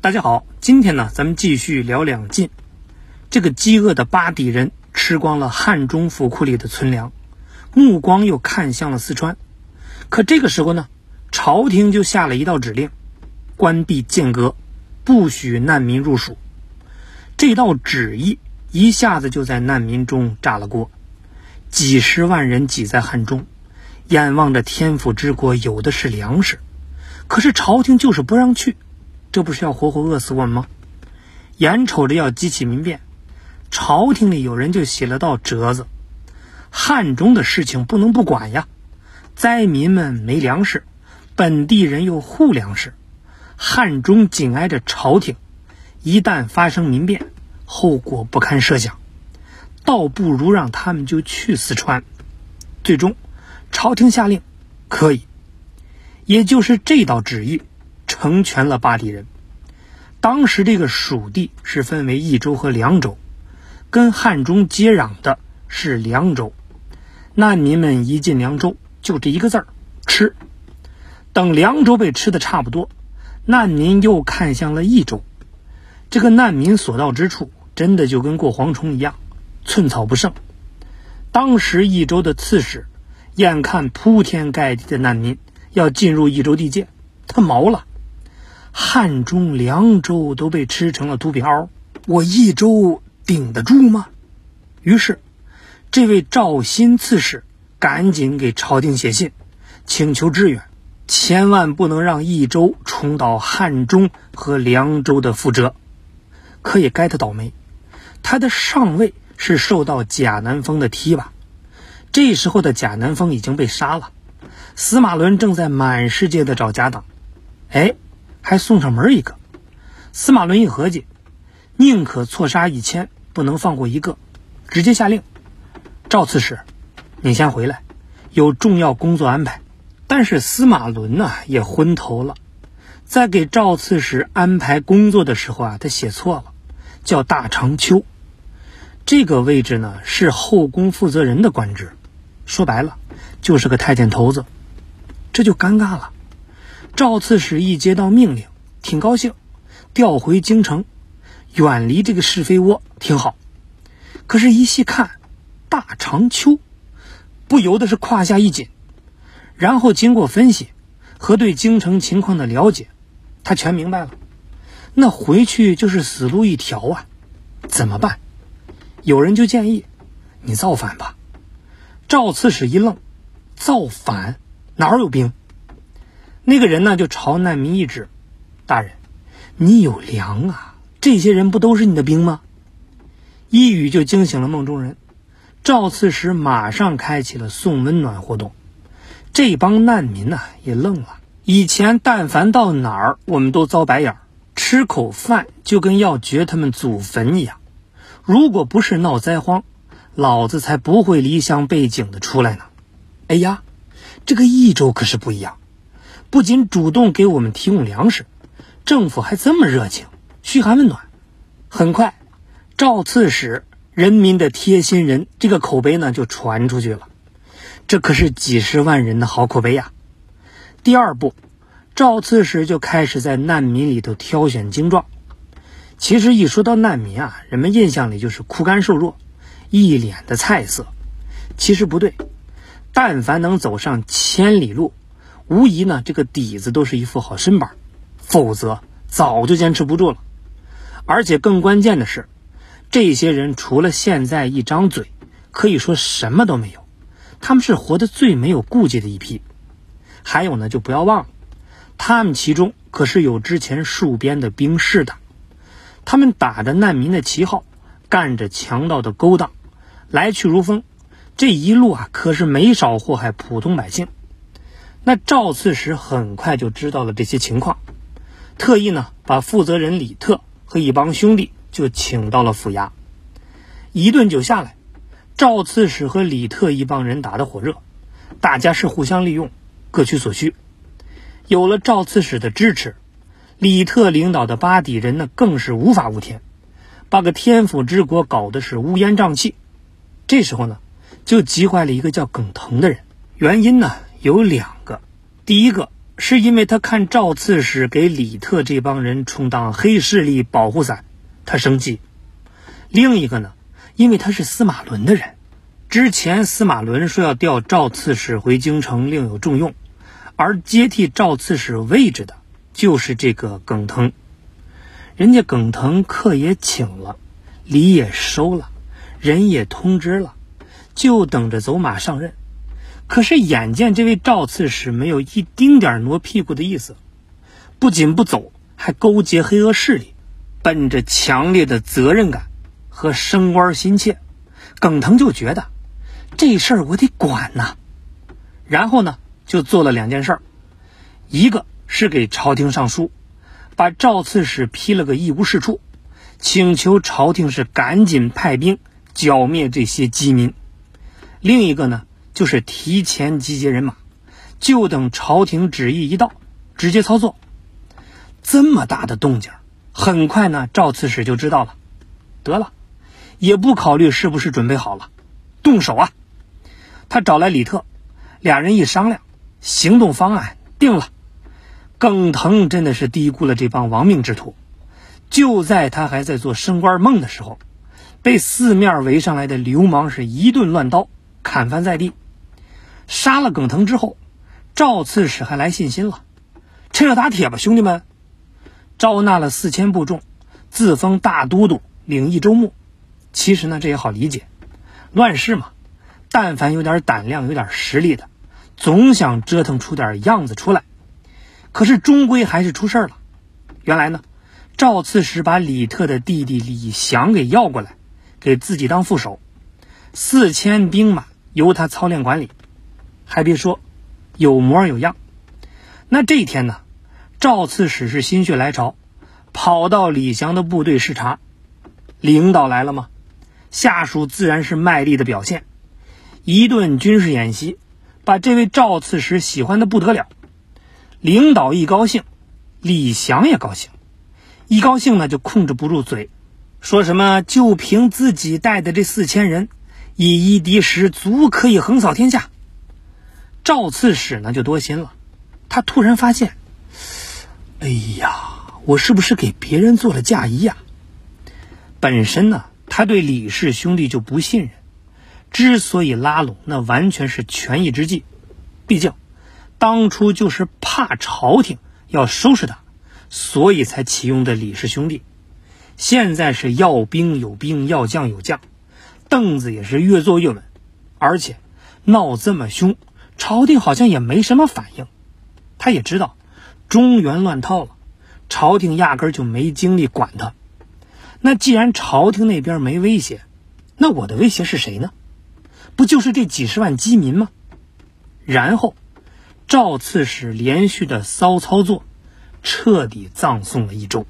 大家好，今天呢，咱们继续聊两晋。这个饥饿的巴底人吃光了汉中府库里的存粮，目光又看向了四川。可这个时候呢，朝廷就下了一道指令，关闭剑阁，不许难民入蜀。这道旨意一下子就在难民中炸了锅，几十万人挤在汉中，眼望着天府之国有的是粮食，可是朝廷就是不让去。这不是要活活饿死我们吗？眼瞅着要激起民变，朝廷里有人就写了道折子：汉中的事情不能不管呀。灾民们没粮食，本地人又护粮食，汉中紧挨着朝廷，一旦发生民变，后果不堪设想，倒不如让他们就去四川。最终，朝廷下令，可以，也就是这道旨意。成全了巴底人。当时这个蜀地是分为益州和凉州，跟汉中接壤的是凉州。难民们一进凉州，就这一个字儿——吃。等凉州被吃的差不多，难民又看向了益州。这个难民所到之处，真的就跟过蝗虫一样，寸草不生。当时益州的刺史眼看铺天盖地的难民要进入益州地界，他毛了。汉中、凉州都被吃成了土饼袄，我益州顶得住吗？于是，这位赵新刺史赶紧给朝廷写信，请求支援，千万不能让益州重蹈汉中和凉州的覆辙。可也该他倒霉，他的上位是受到贾南风的提拔，这时候的贾南风已经被杀了，司马伦正在满世界的找贾党，哎。还送上门一个，司马伦一合计，宁可错杀一千，不能放过一个，直接下令：赵刺史，你先回来，有重要工作安排。但是司马伦呢也昏头了，在给赵刺史安排工作的时候啊，他写错了，叫大长秋。这个位置呢是后宫负责人的官职，说白了就是个太监头子，这就尴尬了。赵刺史一接到命令，挺高兴，调回京城，远离这个是非窝，挺好。可是，一细看，大长秋，不由得是胯下一紧。然后经过分析和对京城情况的了解，他全明白了。那回去就是死路一条啊！怎么办？有人就建议你造反吧。赵刺史一愣：造反？哪儿有兵？那个人呢，就朝难民一指：“大人，你有粮啊！这些人不都是你的兵吗？”一语就惊醒了梦中人。赵刺史马上开启了送温暖活动。这帮难民呢，也愣了。以前但凡到哪儿，我们都遭白眼儿，吃口饭就跟要掘他们祖坟一样。如果不是闹灾荒，老子才不会离乡背井的出来呢。哎呀，这个益州可是不一样。不仅主动给我们提供粮食，政府还这么热情，嘘寒问暖。很快，赵刺史人民的贴心人这个口碑呢就传出去了，这可是几十万人的好口碑呀。第二步，赵刺史就开始在难民里头挑选精壮。其实一说到难民啊，人们印象里就是枯干瘦弱，一脸的菜色。其实不对，但凡能走上千里路。无疑呢，这个底子都是一副好身板，否则早就坚持不住了。而且更关键的是，这些人除了现在一张嘴，可以说什么都没有。他们是活得最没有顾忌的一批。还有呢，就不要忘了，他们其中可是有之前戍边的兵士的。他们打着难民的旗号，干着强盗的勾当，来去如风。这一路啊，可是没少祸害普通百姓。那赵刺史很快就知道了这些情况，特意呢把负责人李特和一帮兄弟就请到了府衙。一顿酒下来，赵刺史和李特一帮人打得火热，大家是互相利用，各取所需。有了赵刺史的支持，李特领导的巴底人呢更是无法无天，把个天府之国搞得是乌烟瘴气。这时候呢，就急坏了一个叫耿腾的人，原因呢？有两，第一个是因为他看赵刺史给李特这帮人充当黑势力保护伞，他生气；另一个呢，因为他是司马伦的人，之前司马伦说要调赵刺史回京城另有重用，而接替赵刺史位置的就是这个耿腾。人家耿腾客也请了，礼也收了，人也通知了，就等着走马上任。可是眼见这位赵刺史没有一丁点挪屁股的意思，不仅不走，还勾结黑恶势力，本着强烈的责任感和升官心切，耿腾就觉得这事儿我得管呐。然后呢，就做了两件事，一个是给朝廷上书。把赵刺史批了个一无是处，请求朝廷是赶紧派兵剿灭这些饥民。另一个呢，就是提前集结人马，就等朝廷旨意一到，直接操作。这么大的动静，很快呢，赵刺史就知道了。得了，也不考虑是不是准备好了，动手啊！他找来李特，俩人一商量，行动方案定了。耿腾真的是低估了这帮亡命之徒，就在他还在做升官梦的时候，被四面围上来的流氓是一顿乱刀砍翻在地。杀了耿腾之后，赵刺史还来信心了，趁热打铁吧，兄弟们！招纳了四千部众，自封大都督，领一州牧。其实呢，这也好理解，乱世嘛，但凡有点胆量、有点实力的，总想折腾出点样子出来。可是终归还是出事了。原来呢，赵刺史把李特的弟弟李祥给要过来，给自己当副手，四千兵马由他操练管理。还别说，有模有样。那这一天呢，赵刺史是心血来潮，跑到李祥的部队视察。领导来了吗？下属自然是卖力的表现。一顿军事演习，把这位赵刺史喜欢的不得了。领导一高兴，李祥也高兴。一高兴呢，就控制不住嘴，说什么就凭自己带的这四千人，以一敌十，足可以横扫天下。赵刺史呢就多心了，他突然发现，哎呀，我是不是给别人做了嫁衣呀？本身呢，他对李氏兄弟就不信任，之所以拉拢，那完全是权宜之计，毕竟。当初就是怕朝廷要收拾他，所以才启用的李氏兄弟。现在是要兵有兵，要将有将，凳子也是越坐越稳。而且闹这么凶，朝廷好像也没什么反应。他也知道中原乱套了，朝廷压根就没精力管他。那既然朝廷那边没威胁，那我的威胁是谁呢？不就是这几十万饥民吗？然后。赵刺史连续的骚操作，彻底葬送了一周。